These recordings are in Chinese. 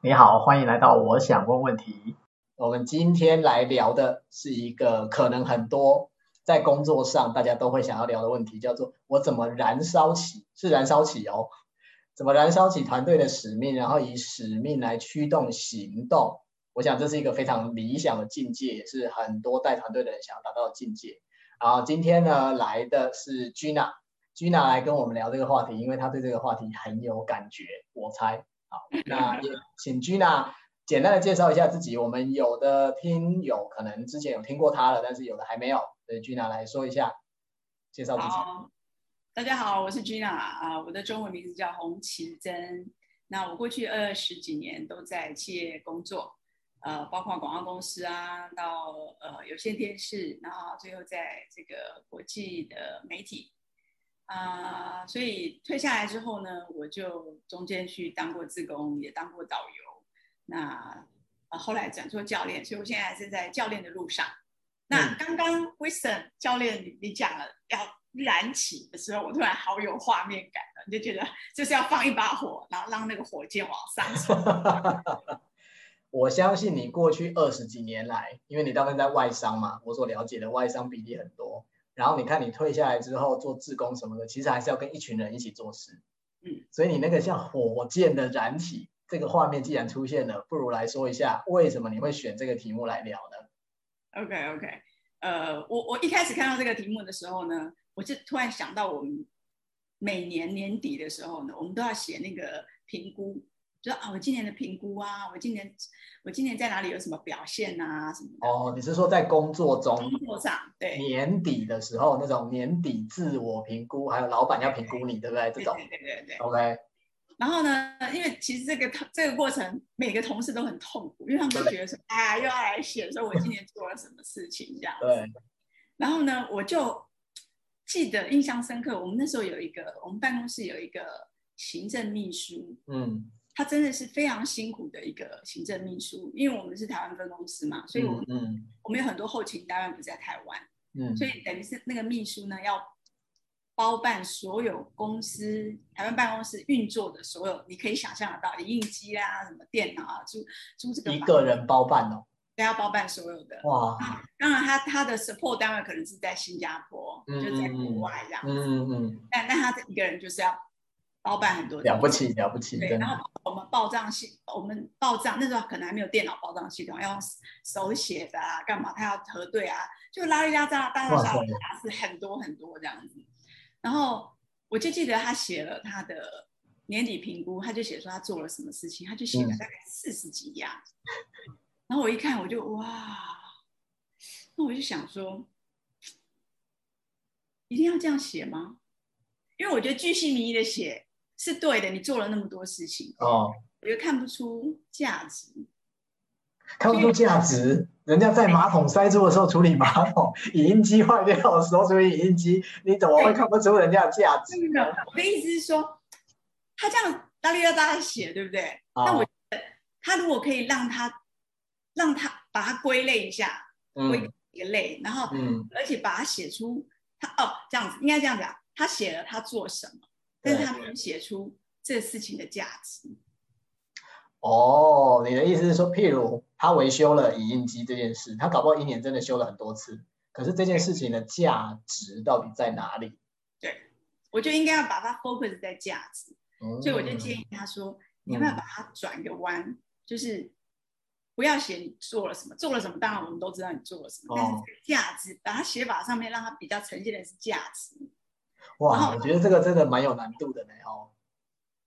你好，欢迎来到我想问问题。我们今天来聊的是一个可能很多在工作上大家都会想要聊的问题，叫做我怎么燃烧起，是燃烧起哦，怎么燃烧起团队的使命，然后以使命来驱动行动。我想这是一个非常理想的境界，也是很多带团队的人想要达到的境界。然后今天呢，来的是 Gina，Gina 来跟我们聊这个话题，因为她对这个话题很有感觉，我猜。好，那也 请 Gina 简单的介绍一下自己。我们有的听友可能之前有听过她了，但是有的还没有。所以 Gina 来说一下，介绍自己。大家好，我是 Gina 啊，我的中文名字叫洪奇珍。那我过去二十几年都在企业工作，呃，包括广告公司啊，到呃有线电视，然后最后在这个国际的媒体。啊、呃，所以退下来之后呢，我就中间去当过自工，也当过导游。那、呃、后来转做教练，所以我现在还是在教练的路上。那刚刚 Wisdom 教练你你讲了要燃起的时候，我突然好有画面感了，你就觉得就是要放一把火，然后让那个火箭往上冲。我相信你过去二十几年来，因为你大部分在外商嘛，我所了解的外商比例很多。然后你看，你退下来之后做志工什么的，其实还是要跟一群人一起做事。嗯，所以你那个像火箭的燃起这个画面既然出现了，不如来说一下为什么你会选这个题目来聊呢？OK OK，呃，我我一开始看到这个题目的时候呢，我就突然想到我们每年年底的时候呢，我们都要写那个评估。就啊，我今年的评估啊，我今年我今年在哪里有什么表现啊，什么的。哦，你是说在工作中？工作上，对。年底的时候那种年底自我评估，还有老板要评估你，对不对？这种。对对对对。OK。然后呢，因为其实这个这个过程，每个同事都很痛苦，因为他们都觉得说，哎，又要来写说我今年做了什么事情这样。对。然后呢，我就记得印象深刻，我们那时候有一个，我们办公室有一个行政秘书，嗯。他真的是非常辛苦的一个行政秘书，因为我们是台湾分公司嘛，所以我们、嗯嗯、我们有很多后勤单位不在台湾，嗯，所以等于是那个秘书呢要包办所有公司台湾办公室运作的所有你可以想象得到，影印机啊、什么电脑啊，租租这个一个人包办哦，对，要包办所有的哇，当然他他的 support 单位可能是在新加坡，嗯、就在国外这样子，嗯嗯，嗯，但但他一个人就是要。包办很多了不起了不起，对，然后我们报账系，我们报账那时候可能还没有电脑报账系统，要用手写的啊，干嘛？他要核对啊，就拉里拉杂大大小是很多很多这样子。然后我就记得他写了他的年底评估，他就写说他做了什么事情，他就写了大概四十几页。嗯。然后我一看，我就哇，那我就想说，一定要这样写吗？因为我觉得巨细靡遗的写。是对的，你做了那么多事情，哦，我觉得看不出价值，看不出价值。人家在马桶塞住的时候处理马桶，影音机坏掉的时候处理影音机，你怎么会看不出人家的价值呢？我的意思是说，他这样大力要大家写，对不对？那、哦、我觉得他如果可以让他让他把它归类一下，归一个类，然后、嗯、而且把它写出他哦这样子，应该这样讲，他写了他做什么。但是他没有写出这事情的价值。哦，你的意思是说，譬如他维修了影印机这件事，他搞不好一年真的修了很多次，可是这件事情的价值到底在哪里？对，我就应该要把它 focus 在价值。嗯，所以我就建议他说，你要不要把它转个弯，嗯，就是不要写你做了什么，做了什么，当然我们都知道你做了什么，哦，但是这个价值，把它写法上面让它比较呈现的是价值。哇，我觉得这个真的蛮有难度的呢，哦。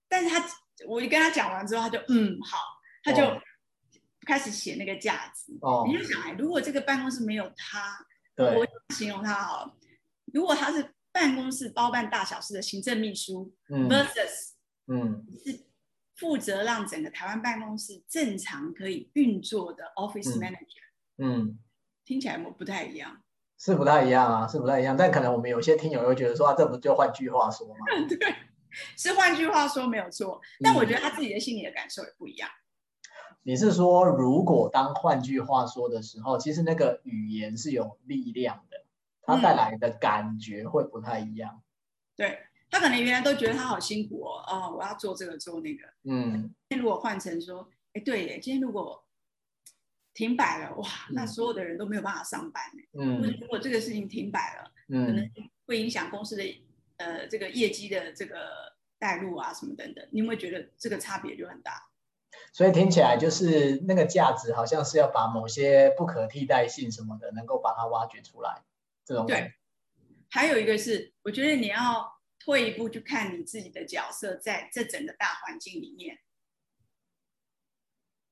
但是他，我一跟他讲完之后，他就嗯好，他就开始写那个价值。哦。你就想哎，如果这个办公室没有他，我形容他好了，如果他是办公室包办大小事的行政秘书，嗯，versus，嗯，是负责让整个台湾办公室正常可以运作的 office manager，嗯，嗯，听起来我不太一样。是不太一样啊，是不太一样，但可能我们有些听友会觉得说，啊，这不就换句话说吗？对，是换句话说没有错，但我觉得他自己的心里的感受也不一样。你是说，如果当换句话说的时候，其实那个语言是有力量的，它带来的感觉会不太一样。嗯、对，他可能原来都觉得他好辛苦哦，哦，我要做这个做那个。嗯，如果换成说，哎，对耶，今天如果停摆了，哇，那所有的人都没有办法上班。嗯，如果这个事情停摆了，嗯，可能会影响公司的呃这个业绩的这个带路啊什么等等。你有没有觉得这个差别就很大？所以听起来就是那个价值，好像是要把某些不可替代性什么的，能够把它挖掘出来。这种对，还有一个是，我觉得你要退一步去看你自己的角色，在这整个大环境里面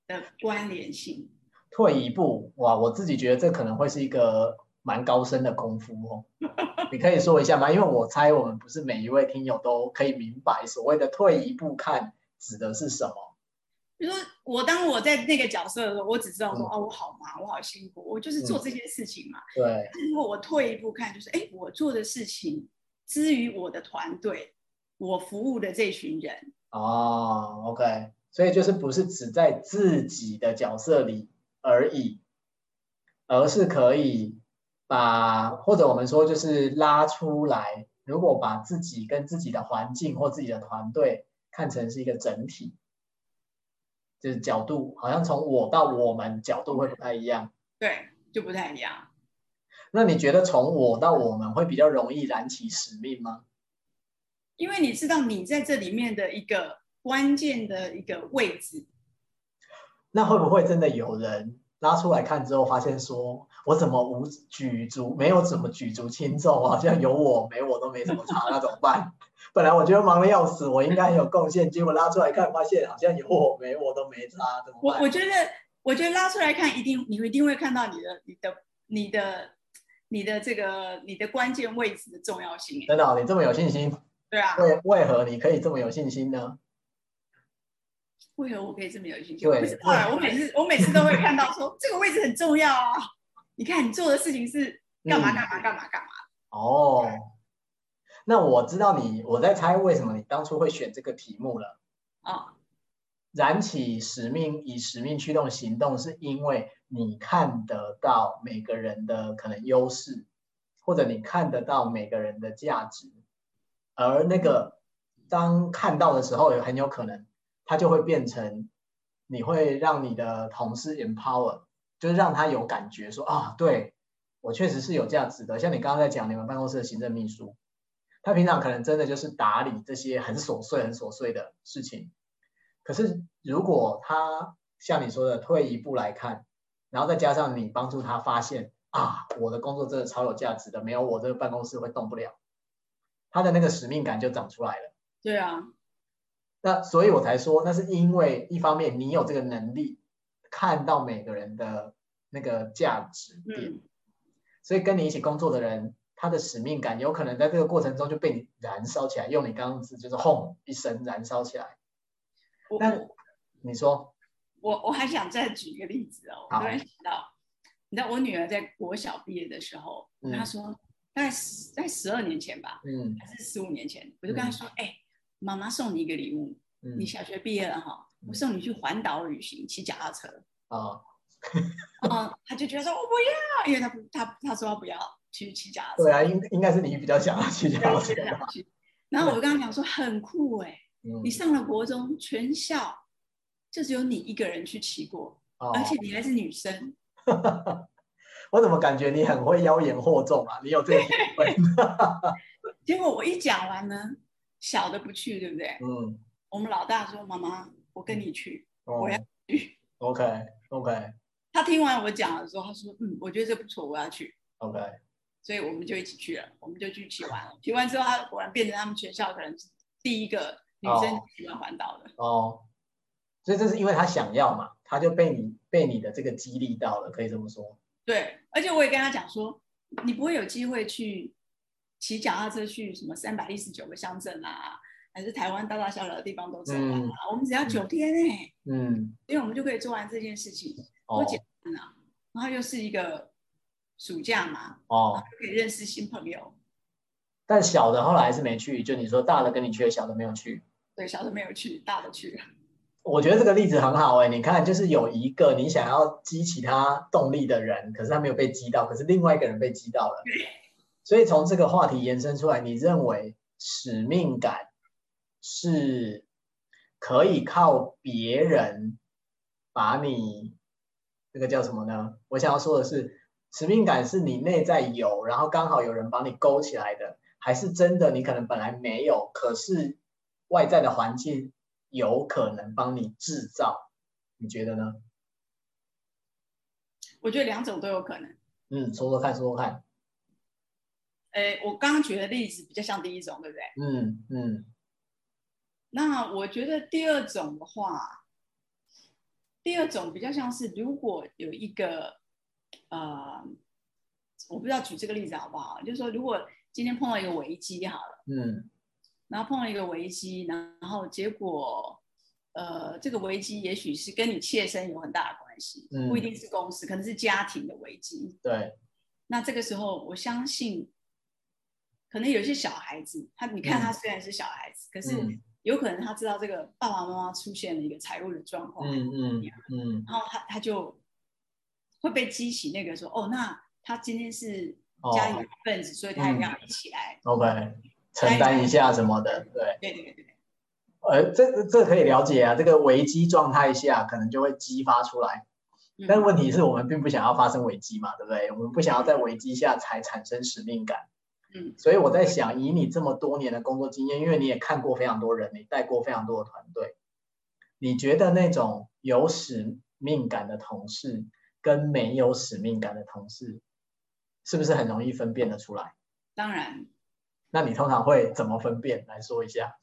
的关联性。退一步，哇，我自己觉得这可能会是一个蛮高深的功夫哦。你可以说一下吗？因为我猜我们不是每一位听友都可以明白所谓的退一步看指的是什么。比如说，我当我在那个角色的时候，我只知道说，嗯、哦，我好忙，我好辛苦，我就是做这些事情嘛。嗯、对。如果我退一步看，就是，哎，我做的事情，之于我的团队，我服务的这群人。哦，OK，所以就是不是只在自己的角色里而已，而是可以把，或者我们说就是拉出来，如果把自己跟自己的环境或自己的团队看成是一个整体。就是角度，好像从我到我们角度会不太一样，对，就不太一样。那你觉得从我到我们会比较容易燃起使命吗？因为你知道你在这里面的一个关键的一个位置。那会不会真的有人拉出来看之后，发现说我怎么无举足，没有怎么举足轻重，好像有我没我都没什么差，那怎么办？本来我觉得忙的要死，我应该很有贡献，结果拉出来看，发现好像有我没我都没差，怎么办？我我觉得，我觉得拉出来看，一定你一定会看到你的、你的、你的、你的这个你的关键位置的重要性。真的、哦，你这么有信心？对啊。为为何你可以这么有信心呢？为何我可以这么有信心？对，不知道啊。我每次我每次都会看到说这个位置很重要啊。你看你做的事情是干嘛干嘛干嘛干嘛。哦。那我知道你，我在猜为什么你当初会选这个题目了。啊，燃起使命，以使命驱动行动，是因为你看得到每个人的可能优势，或者你看得到每个人的价值，而那个当看到的时候，也很有可能它就会变成，你会让你的同事 empower，就是让他有感觉说啊，对，我确实是有价值的。像你刚刚在讲你们办公室的行政秘书。他平常可能真的就是打理这些很琐碎、很琐碎的事情，可是如果他像你说的退一步来看，然后再加上你帮助他发现啊，我的工作真的超有价值的，没有我这个办公室会动不了，他的那个使命感就长出来了。对啊，那所以我才说，那是因为一方面你有这个能力看到每个人的那个价值点，嗯，所以跟你一起工作的人。他的使命感有可能在这个过程中就被你燃烧起来，用你刚刚字就是轰一声燃烧起来。那你说，我我还想再举一个例子哦，我突然想到，你知道我女儿在国小毕业的时候，嗯、她说大概在十二年前吧，嗯，还是十五年前，我就跟她说，哎、嗯，妈妈送你一个礼物，嗯、你小学毕业了哈，我送你去环岛旅行，骑脚踏车。啊、嗯，嗯，她就觉得说我不要，因为他不，他他说他不要。去骑脚踏车，对啊，应应该是你比较想要骑脚踏车。然后我就跟他讲说很酷哎、欸，嗯、你上了国中，全校就只有你一个人去骑过，哦、而且你还是女生。我怎么感觉你很会妖言惑众啊？你有这个体会？结果我一讲完呢，小的不去，对不对？嗯。我们老大说：“妈妈，我跟你去，哦、我要去。” OK OK。他听完我讲的时候，他说：“嗯，我觉得这不错，我要去。” OK。所以我们就一起去了，我们就去骑完了。骑完之后，他果然变成他们全校可能是第一个女生喜欢环岛的。哦，所以这是因为他想要嘛，他就被你被你的这个激励到了，可以这么说。对，而且我也跟他讲说，你不会有机会去骑脚踏车去什么三百一十九个乡镇啊，还是台湾大大小小的地方都走完了。嗯、我们只要九天哎、欸，嗯，因为我们就可以做完这件事情，多简单啊！哦、然后又是一个。暑假嘛，哦，可以认识新朋友。但小的后来还是没去，就你说大的跟你去，小的没有去。对，小的没有去，大的去了。我觉得这个例子很好哎、欸，你看，就是有一个你想要激起他动力的人，可是他没有被激到，可是另外一个人被激到了。对所以从这个话题延伸出来，你认为使命感是可以靠别人把你这个叫什么呢？我想要说的是，使命感是你内在有，然后刚好有人帮你勾起来的，还是真的你可能本来没有，可是外在的环境有可能帮你制造？你觉得呢？我觉得两种都有可能。嗯，说说看，说说看。诶，我刚刚举的例子比较像第一种，对不对？嗯嗯。那我觉得第二种的话，第二种比较像是，如果有一个，呃，我不知道举这个例子好不好？就是说，如果今天碰到一个危机好了，嗯，然后碰到一个危机，然后结果，呃，这个危机也许是跟你切身有很大的关系，嗯，不一定是公司，可能是家庭的危机。对。那这个时候，我相信，可能有些小孩子，他你看他虽然是小孩子，嗯，可是。有可能他知道这个爸爸妈妈出现了一个财务的状况，嗯嗯嗯，然后他他就会被激起那个说，哦，那他今天是家里的一份子，哦，所以他也要一起来，嗯，OK，承担一下什么的，对，对对对对，呃，这这可以了解啊，这个危机状态下可能就会激发出来，但问题是我们并不想要发生危机嘛，对不对？我们不想要在危机下才产生使命感。嗯，所以我在想，以你这么多年的工作经验，因为你也看过非常多人，你带过非常多的团队，你觉得那种有使命感的同事跟没有使命感的同事，是不是很容易分辨得出来？当然。那你通常会怎么分辨？来说一下。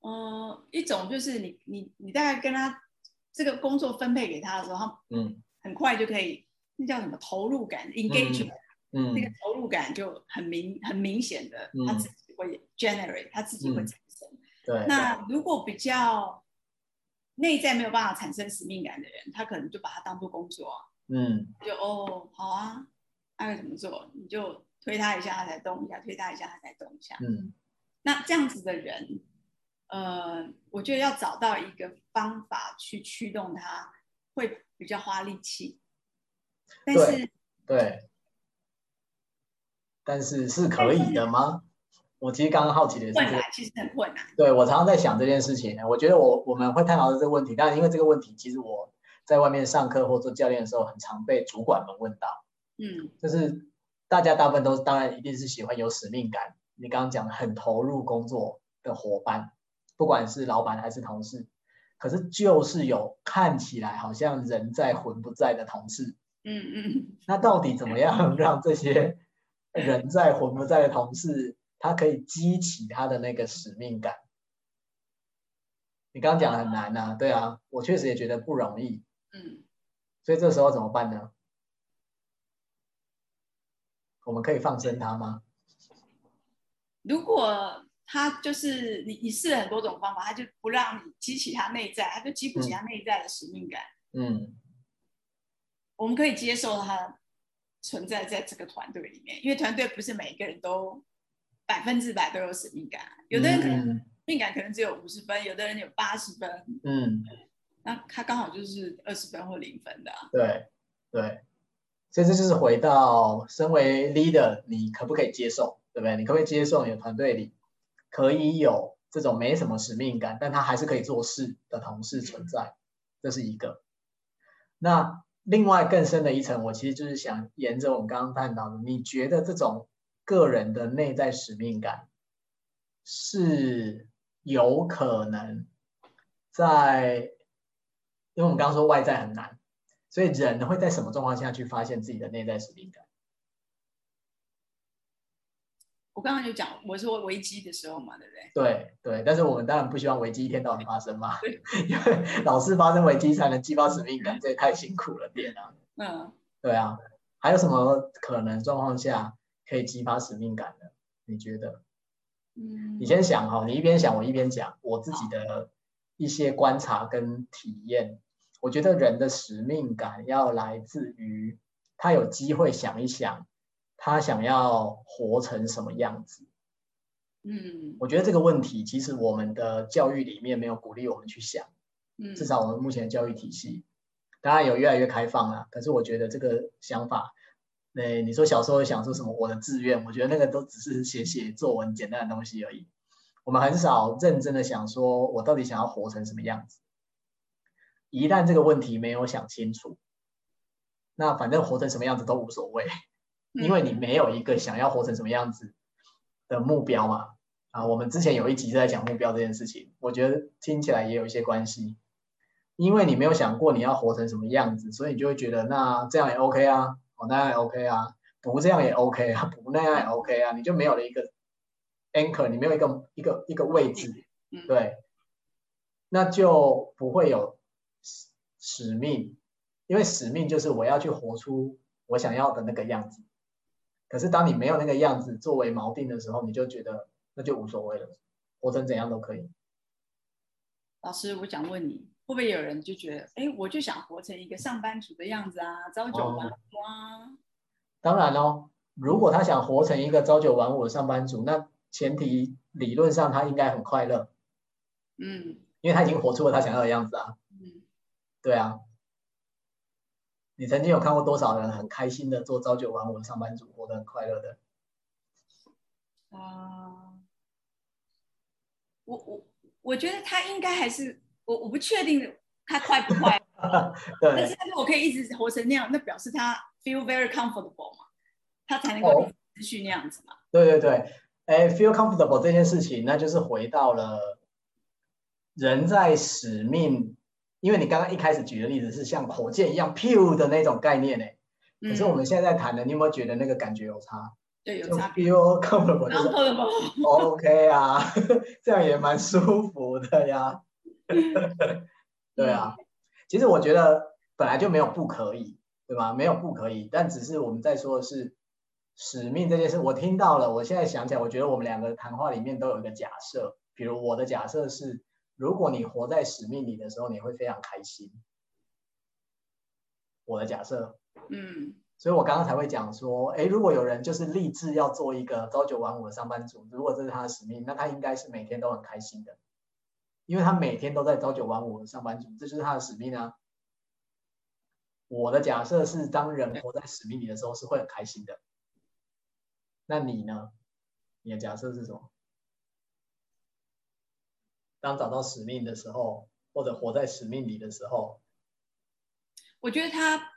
呃，一种就是你你你大概跟他这个工作分配给他的时候，他嗯，很快就可以，那叫什么投入感，engagement。嗯嗯，那个投入感就很明很明显的，他自己会 generate，、嗯、他自己会产生。嗯、对。那如果比较内在没有办法产生使命感的人，他可能就把它当做工作。嗯。就哦，好啊，他会怎么做？你就推他一下，他才动一下；推他一下，他才动一下。嗯。那这样子的人，呃，我觉得要找到一个方法去驱动他，会比较花力气。但是，对。对但是是可以的吗？我其实刚刚好奇的是，困难其实很困难。对，我常常在想这件事情。我觉得我我们会探讨的这个问题，但因为这个问题，其实我在外面上课或做教练的时候，很常被主管们问到。嗯，就是大家大部分都当然一定是喜欢有使命感，你刚刚讲的很投入工作的伙伴，不管是老板还是同事，可是就是有看起来好像人在魂不在的同事。嗯嗯，那到底怎么样让这些？人在魂不在的同事，他可以激起他的那个使命感。你刚刚讲的很难呐，对啊，我确实也觉得不容易。嗯，所以这时候怎么办呢？我们可以放生他吗？如果他就是你，你试了很多种方法，他就不让你激起他内在，他就激不起他内在的使命感。嗯，我们可以接受他。存在在这个团队里面，因为团队不是每一个人都百分之百都有使命感，有的人可能使命感可能只有五十分，有的人有八十分，嗯，那他刚好就是二十分或零分的。对对，所以这就是回到身为 leader，你可不可以接受，对不对？你可不可以接受你的团队里可以有这种没什么使命感，但他还是可以做事的同事存在？这是一个。那。另外更深的一层，我其实就是想沿着我们刚刚探讨的，你觉得这种个人的内在使命感是有可能在，因为我们刚刚说外在很难，所以人会在什么状况下去发现自己的内在使命感？我刚刚就讲，我说危机的时候嘛，对不对？对对，但是我们当然不希望危机一天到晚发生嘛，因为老是发生危机才能激发使命感，这也太辛苦了点啊。嗯，对啊，还有什么可能状况下可以激发使命感呢？你觉得？嗯，你先想哈，你一边想我一边讲我自己的一些观察跟体验。我觉得人的使命感要来自于他有机会想一想。他想要活成什么样子？嗯，我觉得这个问题其实我们的教育里面没有鼓励我们去想。嗯，至少我们目前的教育体系当然有越来越开放了，可是我觉得这个想法对，你说小时候想说什么我的志愿，我觉得那个都只是写写作文简单的东西而已。我们很少认真的想说，我到底想要活成什么样子。一旦这个问题没有想清楚，那反正活成什么样子都无所谓，因为你没有一个想要活成什么样子的目标嘛。啊，我们之前有一集在讲目标这件事情，我觉得听起来也有一些关系。因为你没有想过你要活成什么样子，所以你就会觉得那这样也 OK 啊，哦那样也 OK 啊，不这样也 OK 啊，不那样也 OK 啊，你就没有了一个 anchor，你没有一个一个一个位置，对，那就不会有。使命，因为使命就是我要去活出我想要的那个样子。可是当你没有那个样子作为锚定的时候，你就觉得那就无所谓了，活成怎样都可以。老师，我想问你，会不会有人就觉得，哎，我就想活成一个上班族的样子啊，朝九晚五啊？当然哦，如果他想活成一个朝九晚五的上班族，那前提理论上他应该很快乐。嗯，因为他已经活出了他想要的样子啊。嗯对啊，你曾经有看过多少人很开心的做朝九晚五的上班族，活得很快乐的？啊、呃，我我我觉得他应该还是我我不确定他快不快，对，但是我可以一直活成那样，那表示他 feel very comfortable 嘛，他才能够持续那样子嘛。对对对，哎，feel comfortable 这件事情，那就是回到了人在使命。因为你刚刚一开始举的例子是像火箭一样 pure 的那种概念呢，可是我们现在在谈的，你有没有觉得那个感觉有差？对，有差。comfortable 就是 OK 啊，这样也蛮舒服的呀。对啊，其实我觉得本来就没有不可以，对吧？没有不可以，但只是我们在说的是使命这件事。我听到了，我现在想起来，我觉得我们两个谈话里面都有一个假设，比如我的假设是。如果你活在使命里的时候，你会非常开心。我的假设，嗯，所以我刚刚才会讲说，哎，如果有人就是立志要做一个朝九晚五的上班族，如果这是他的使命，那他应该是每天都很开心的，因为他每天都在朝九晚五的上班族，这就是他的使命啊。我的假设是，当人活在使命里的时候，是会很开心的。那你呢？你的假设是什么？当找到使命的时候，或者活在使命里的时候，我觉得他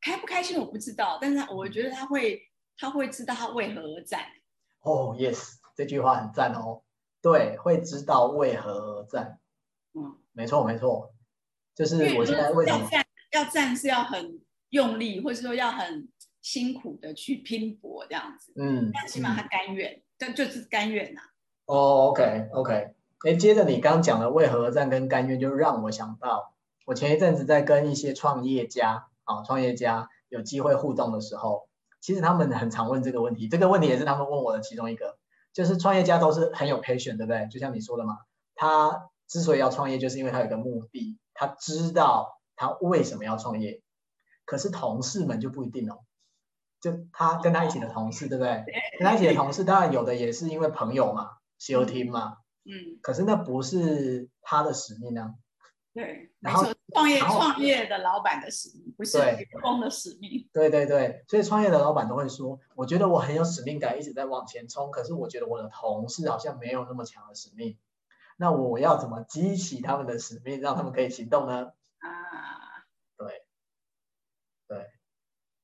开不开心我不知道，但是他我觉得他会，他会知道他为何而战。哦，oh，yes，这句话很赞哦。对，会知道为何而战。嗯，没错没错，就是我现在为什么要战？要战是要很用力，或者说要很辛苦的去拼搏这样子。嗯，但起码他甘愿。嗯但就是甘愿呐。哦、，OK，OK，哎，接着你刚讲的为何而战跟甘愿，就让我想到，我前一阵子在跟一些创业家啊，创业家有机会互动的时候，其实他们很常问这个问题，这个问题也是他们问我的其中一个，就是创业家都是很有 patience，对不对？就像你说的嘛，他之所以要创业，就是因为他有个目的，他知道他为什么要创业，可是同事们就不一定哦。就他跟他一起的同事，对不对？跟他一起的同事，当然有的也是因为朋友嘛 team 嘛。嗯。可是那不是他的使命啊。对。然后创业创业的老板的使命，不是员工的使命。对对对，所以创业的老板都会说：“我觉得我很有使命感，一直在往前冲。可是我觉得我的同事好像没有那么强的使命。那我要怎么激起他们的使命，让他们可以行动呢？”啊。对。对。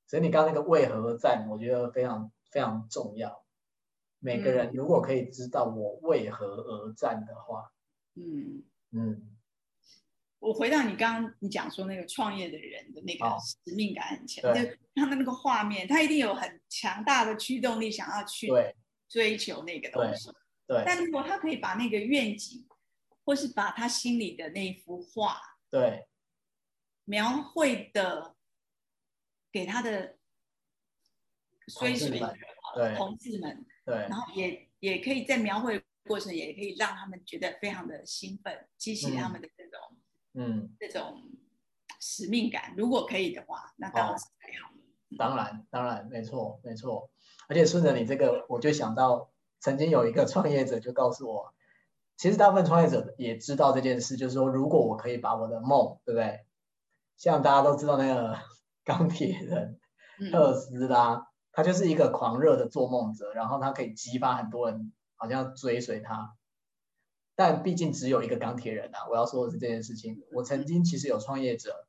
所以你刚刚那个为何而战，我觉得非常非常重要。每个人如果可以知道我为何而战的话，嗯。嗯，我回到你刚刚你讲说那个创业的人的那个使命感很强，就他的那个画面，他一定有很强大的驱动力，想要去追求那个东西。对，对，但如果他可以把那个愿景，或是把他心里的那幅画，对，描绘的。给他的追随者、同事们，对，然后也也可以在描绘过程，也可以让他们觉得非常的兴奋，激起他们的这种，嗯，这种使命感。如果可以的话，那当然是最好的。哦、当然，当然，没错，没错。而且顺着你这个，我就想到曾经有一个创业者就告诉我，其实大部分创业者也知道这件事，就是说，如果我可以把我的梦，对不对？像大家都知道那个 钢铁人特斯拉，他就是一个狂热的做梦者，然后他可以激发很多人好像追随他。但毕竟只有一个钢铁人啊！我要说的是这件事情。我曾经其实有创业者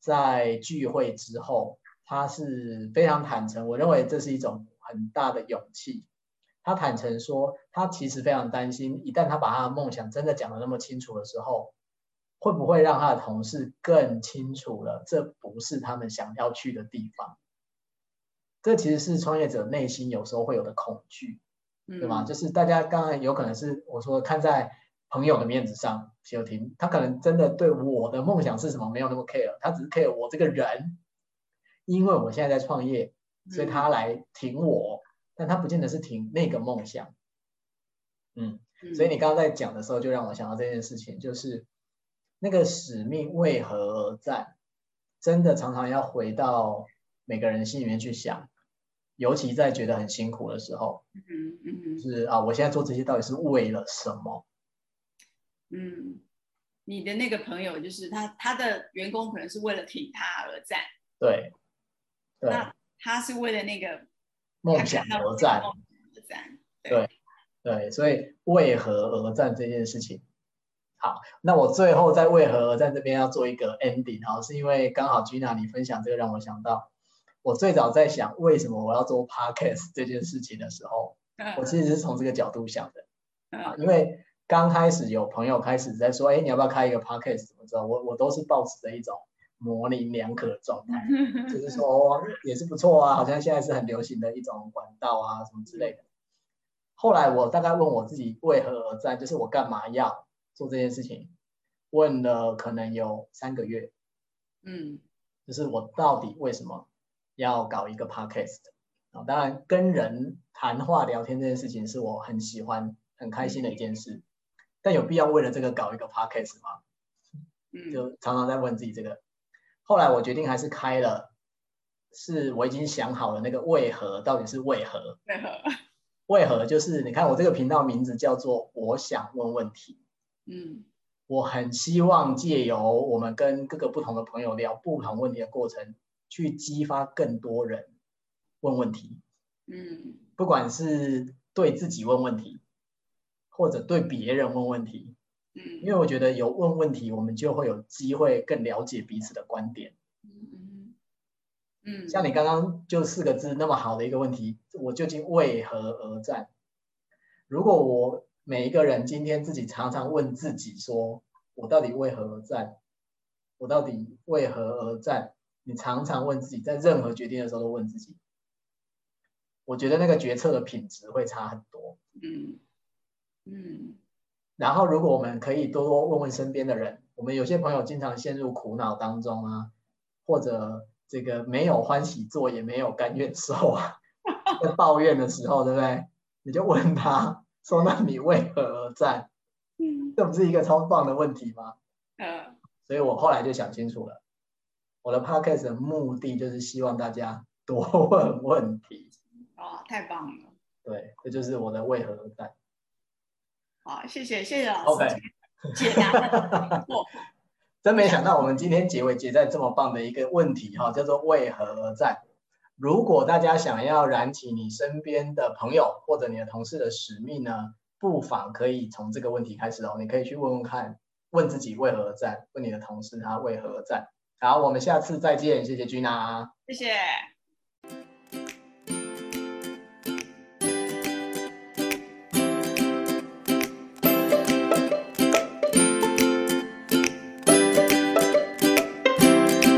在聚会之后，他是非常坦诚，我认为这是一种很大的勇气。他坦诚说，他其实非常担心，一旦他把他的梦想真的讲得那么清楚的时候，会不会让他的同事更清楚了，这不是他们想要去的地方。这其实是创业者内心有时候会有的恐惧，对吗？就是大家刚才有可能是我说看在。朋友的面子上，休婷，他可能真的对我的梦想是什么没有那么 care，他只是 care 我这个人，因为我现在在创业，所以他来挺我，嗯、但他不见得是挺那个梦想。嗯，所以你刚刚在讲的时候，就让我想到这件事情，就是那个使命为何而战，真的常常要回到每个人心里面去想，尤其在觉得很辛苦的时候，嗯嗯，是啊，我现在做这些到底是为了什么？嗯，你的那个朋友就是他，他的员工可能是为了挺他而战，对，对，那他是为了那个梦想而战，而战，对，对，所以为何而战这件事情，好，那我最后在为何而战这边要做一个 ending 哈，是因为刚好 Gina 你分享这个让我想到，我最早在想为什么我要做 podcast 这件事情的时候，我其实是从这个角度想的，啊，因为。刚开始有朋友开始在说，哎，你要不要开一个 podcast？怎么着？我我都是保持着一种模棱两可的状态，就是说也是不错啊，好像现在是很流行的一种管道啊，什么之类的。后来我大概问我自己为何而战，就是我干嘛要做这件事情？问了可能有三个月，嗯，就是我到底为什么要搞一个 podcast？啊，当然跟人谈话聊天这件事情是我很喜欢、很开心的一件事。但有必要为了这个搞一个 podcast 吗？嗯，就常常在问自己这个。后来我决定还是开了，是我已经想好了那个为何到底是为何？为何？为何就是你看我这个频道名字叫做我想问问题。嗯，我很希望借由我们跟各个不同的朋友聊不同问题的过程，去激发更多人问问题。嗯，不管是对自己问问题。或者对别人问问题，嗯，因为我觉得有问问题，我们就会有机会更了解彼此的观点，嗯嗯，像你刚刚就四个字那么好的一个问题，我究竟为何而战？如果我每一个人今天自己常常问自己说，我到底为何而战？我到底为何而战？你常常问自己，在任何决定的时候都问自己，我觉得那个决策的品质会差很多，嗯。嗯，然后如果我们可以多多问问身边的人，我们有些朋友经常陷入苦恼当中啊，或者这个没有欢喜做也没有甘愿受啊，在抱怨的时候，对不对？你就问他说：“那你为何而战？”嗯，这不是一个超棒的问题吗？嗯，所以我后来就想清楚了，我的 podcast 的目的就是希望大家多问问题。哦，太棒了！对，这就是我的为何而战。好，谢谢谢谢老师 Okay. 解答。真没想到我们今天结尾结在这么棒的一个问题哈，叫做为何而战？如果大家想要燃起你身边的朋友或者你的同事的使命呢，不妨可以从这个问题开始哦。你可以去问问看，问自己为何而战，问你的同事他为何而战。好，我们下次再见，谢谢君啊谢谢。